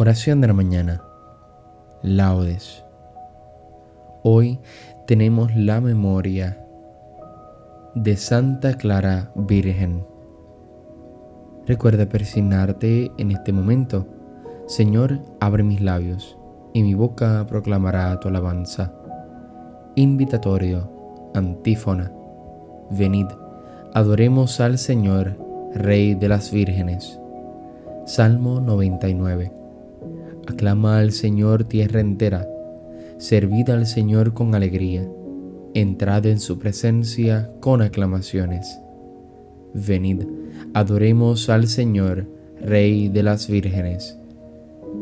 Oración de la mañana. Laudes. Hoy tenemos la memoria de Santa Clara Virgen. Recuerda persignarte en este momento. Señor, abre mis labios y mi boca proclamará tu alabanza. Invitatorio, antífona. Venid, adoremos al Señor, Rey de las vírgenes. Salmo 99. Aclama al Señor tierra entera, servid al Señor con alegría, entrad en su presencia con aclamaciones. Venid, adoremos al Señor, Rey de las vírgenes.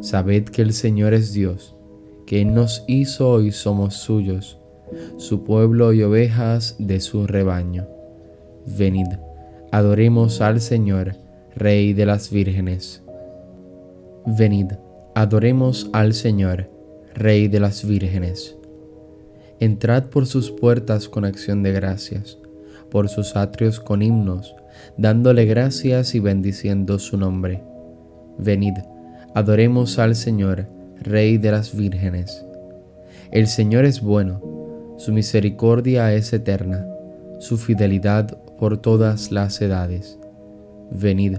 Sabed que el Señor es Dios, que Él nos hizo y somos suyos, su pueblo y ovejas de su rebaño. Venid, adoremos al Señor, Rey de las vírgenes. Venid, Adoremos al Señor, Rey de las vírgenes. Entrad por sus puertas con acción de gracias, por sus atrios con himnos, dándole gracias y bendiciendo su nombre. Venid, adoremos al Señor, Rey de las vírgenes. El Señor es bueno, su misericordia es eterna, su fidelidad por todas las edades. Venid,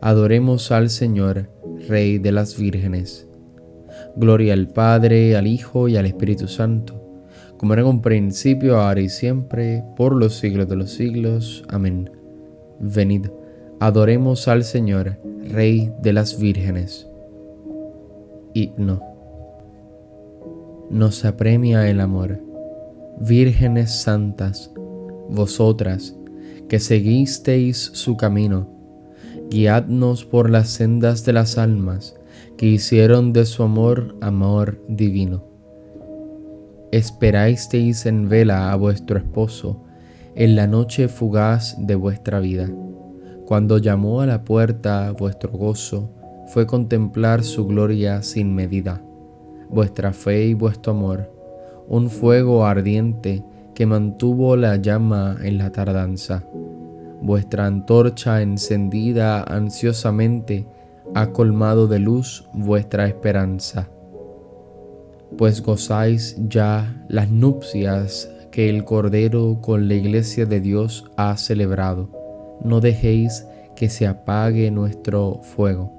adoremos al Señor, Rey de las vírgenes. Gloria al Padre, al Hijo y al Espíritu Santo, como era en un principio, ahora y siempre, por los siglos de los siglos. Amén. Venid, adoremos al Señor, Rey de las vírgenes. Himno. Nos apremia el amor, vírgenes santas, vosotras que seguisteis su camino, guiadnos por las sendas de las almas que hicieron de su amor amor divino. Esperasteis en vela a vuestro esposo en la noche fugaz de vuestra vida. Cuando llamó a la puerta vuestro gozo, fue contemplar su gloria sin medida. Vuestra fe y vuestro amor, un fuego ardiente que mantuvo la llama en la tardanza vuestra antorcha encendida ansiosamente ha colmado de luz vuestra esperanza, pues gozáis ya las nupcias que el Cordero con la iglesia de Dios ha celebrado. No dejéis que se apague nuestro fuego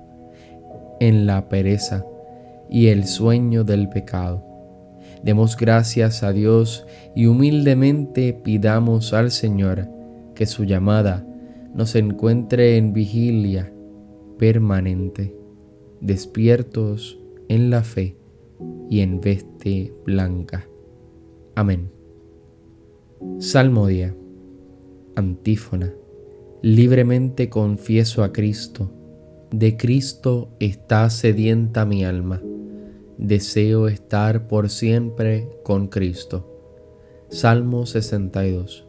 en la pereza y el sueño del pecado. Demos gracias a Dios y humildemente pidamos al Señor que su llamada nos encuentre en vigilia permanente, despiertos en la fe y en veste blanca. Amén. Salmo día. Antífona. Libremente confieso a Cristo. De Cristo está sedienta mi alma. Deseo estar por siempre con Cristo. Salmo 62.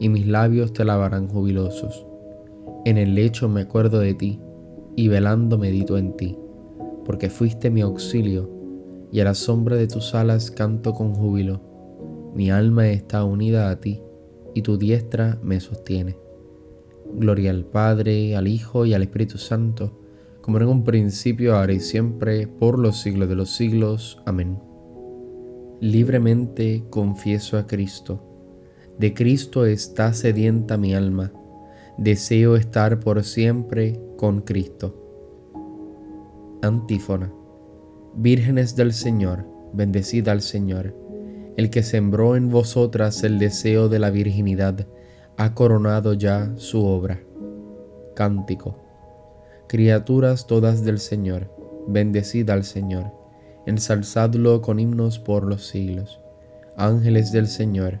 y mis labios te alabarán jubilosos. En el lecho me acuerdo de ti, y velando medito en ti, porque fuiste mi auxilio, y a la sombra de tus alas canto con júbilo. Mi alma está unida a ti, y tu diestra me sostiene. Gloria al Padre, al Hijo y al Espíritu Santo, como en un principio, ahora y siempre, por los siglos de los siglos. Amén. Libremente confieso a Cristo de Cristo está sedienta mi alma. Deseo estar por siempre con Cristo. Antífona. Vírgenes del Señor, bendecida al Señor. El que sembró en vosotras el deseo de la virginidad, ha coronado ya su obra. Cántico. Criaturas todas del Señor, bendecida al Señor, ensalzadlo con himnos por los siglos. Ángeles del Señor,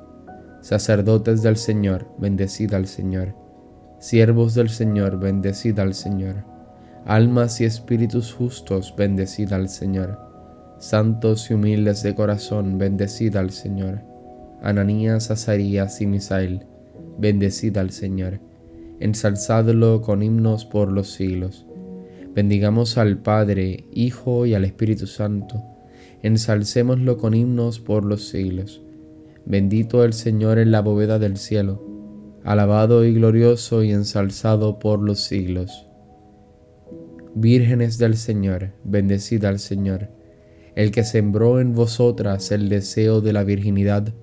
Sacerdotes del Señor, bendecida al Señor. Siervos del Señor, bendecida al Señor almas y espíritus justos, bendecida al Señor. Santos y humildes de corazón, bendecida al Señor. Ananías, Azarías y Misael, bendecida al Señor. Ensalzadlo con himnos por los siglos. Bendigamos al Padre, Hijo y al Espíritu Santo. Ensalcémoslo con himnos por los siglos. Bendito el Señor en la bóveda del cielo, alabado y glorioso y ensalzado por los siglos. Vírgenes del Señor, bendecida al Señor. El que sembró en vosotras el deseo de la virginidad,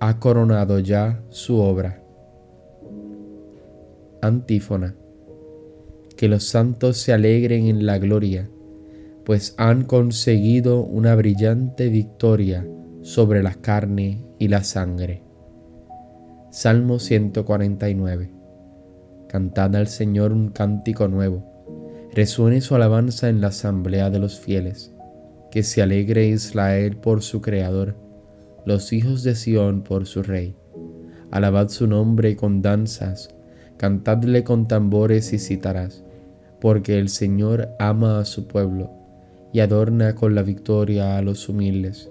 ha coronado ya su obra. Antífona. Que los santos se alegren en la gloria, pues han conseguido una brillante victoria sobre la carne y la sangre. Salmo 149. Cantad al Señor un cántico nuevo resuene su alabanza en la asamblea de los fieles, que se alegre Israel por su Creador, los hijos de Sión por su Rey. Alabad su nombre con danzas, cantadle con tambores y citarás, porque el Señor ama a su pueblo y adorna con la victoria a los humildes.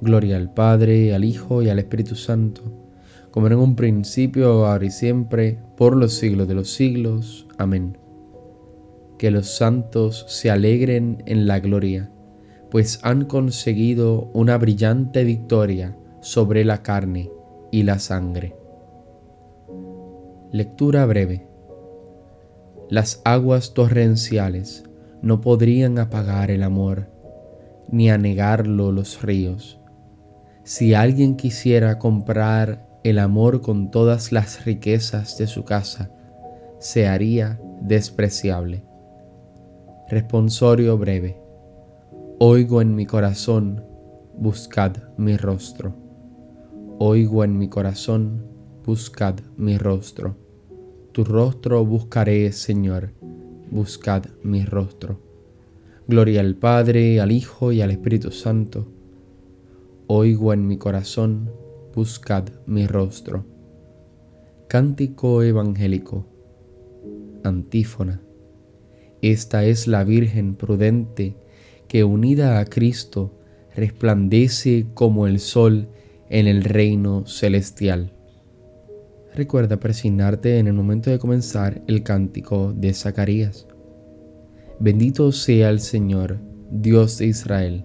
Gloria al Padre, al Hijo y al Espíritu Santo, como en un principio, ahora y siempre, por los siglos de los siglos. Amén que los santos se alegren en la gloria, pues han conseguido una brillante victoria sobre la carne y la sangre. Lectura breve. Las aguas torrenciales no podrían apagar el amor, ni anegarlo los ríos. Si alguien quisiera comprar el amor con todas las riquezas de su casa, se haría despreciable. Responsorio breve. Oigo en mi corazón, buscad mi rostro. Oigo en mi corazón, buscad mi rostro. Tu rostro buscaré, Señor, buscad mi rostro. Gloria al Padre, al Hijo y al Espíritu Santo. Oigo en mi corazón, buscad mi rostro. Cántico evangélico. Antífona. Esta es la Virgen prudente que unida a Cristo resplandece como el sol en el reino celestial. Recuerda presignarte en el momento de comenzar el cántico de Zacarías. Bendito sea el Señor, Dios de Israel,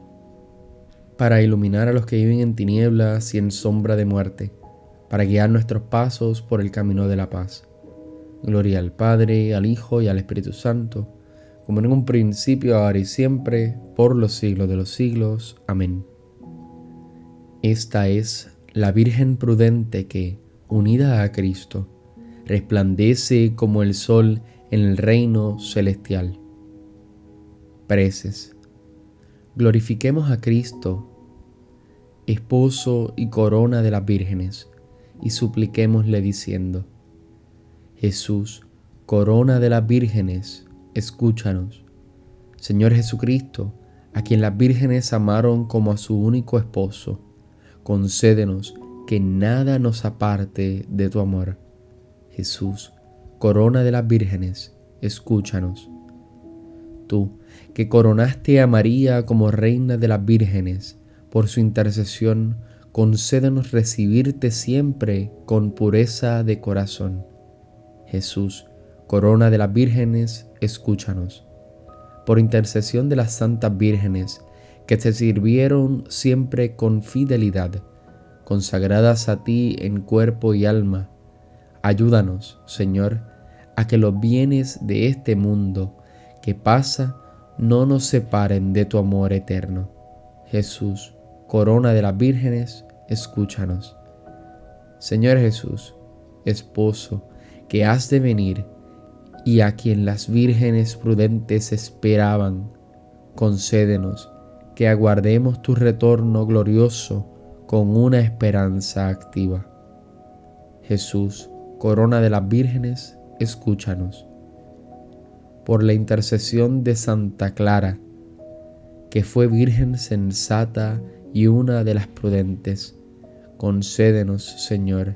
para iluminar a los que viven en tinieblas y en sombra de muerte, para guiar nuestros pasos por el camino de la paz. Gloria al Padre, al Hijo y al Espíritu Santo, como en un principio, ahora y siempre, por los siglos de los siglos. Amén. Esta es la Virgen prudente que, unida a Cristo, resplandece como el sol en el reino celestial. Preces. Glorifiquemos a Cristo, esposo y corona de las vírgenes, y supliquémosle diciendo, Jesús, corona de las vírgenes, escúchanos. Señor Jesucristo, a quien las vírgenes amaron como a su único esposo, concédenos que nada nos aparte de tu amor. Jesús, corona de las vírgenes, escúchanos. Tú, que coronaste a María como reina de las vírgenes, por su intercesión, concédenos recibirte siempre con pureza de corazón. Jesús, corona de las vírgenes, escúchanos. Por intercesión de las santas vírgenes, que te sirvieron siempre con fidelidad, consagradas a ti en cuerpo y alma. Ayúdanos, Señor, a que los bienes de este mundo que pasa no nos separen de tu amor eterno. Jesús, corona de las vírgenes, escúchanos. Señor Jesús, esposo, que has de venir y a quien las vírgenes prudentes esperaban, concédenos que aguardemos tu retorno glorioso con una esperanza activa. Jesús, corona de las vírgenes, escúchanos. Por la intercesión de Santa Clara, que fue virgen sensata y una de las prudentes, concédenos, Señor,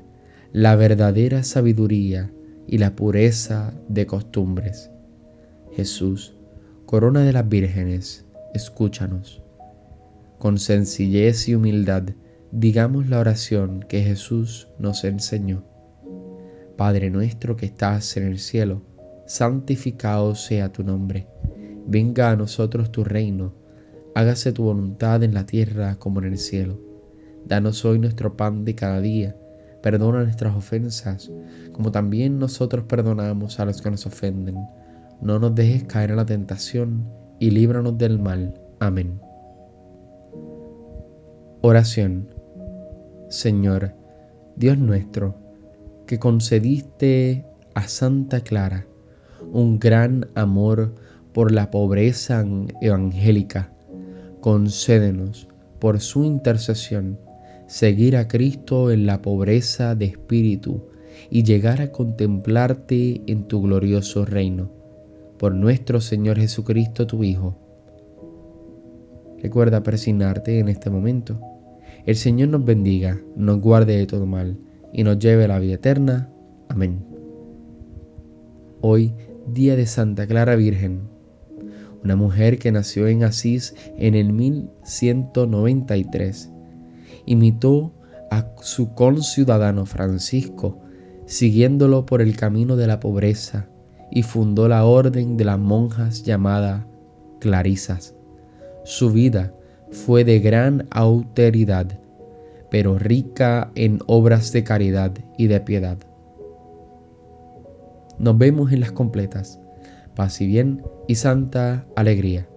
la verdadera sabiduría y la pureza de costumbres. Jesús, corona de las vírgenes, escúchanos. Con sencillez y humildad, digamos la oración que Jesús nos enseñó. Padre nuestro que estás en el cielo, santificado sea tu nombre. Venga a nosotros tu reino. Hágase tu voluntad en la tierra como en el cielo. Danos hoy nuestro pan de cada día. Perdona nuestras ofensas, como también nosotros perdonamos a los que nos ofenden. No nos dejes caer en la tentación y líbranos del mal. Amén. Oración. Señor, Dios nuestro, que concediste a Santa Clara un gran amor por la pobreza evangélica, concédenos, por su intercesión, seguir a Cristo en la pobreza de espíritu y llegar a contemplarte en tu glorioso reino. Por nuestro Señor Jesucristo, tu Hijo. Recuerda persignarte en este momento el Señor nos bendiga, nos guarde de todo mal y nos lleve a la vida eterna. Amén. Hoy, día de Santa Clara Virgen, una mujer que nació en Asís en el 1193, imitó a su conciudadano Francisco, siguiéndolo por el camino de la pobreza, y fundó la orden de las monjas llamada Clarisas. Su vida fue de gran austeridad, pero rica en obras de caridad y de piedad. Nos vemos en las completas. Paz y bien y santa alegría.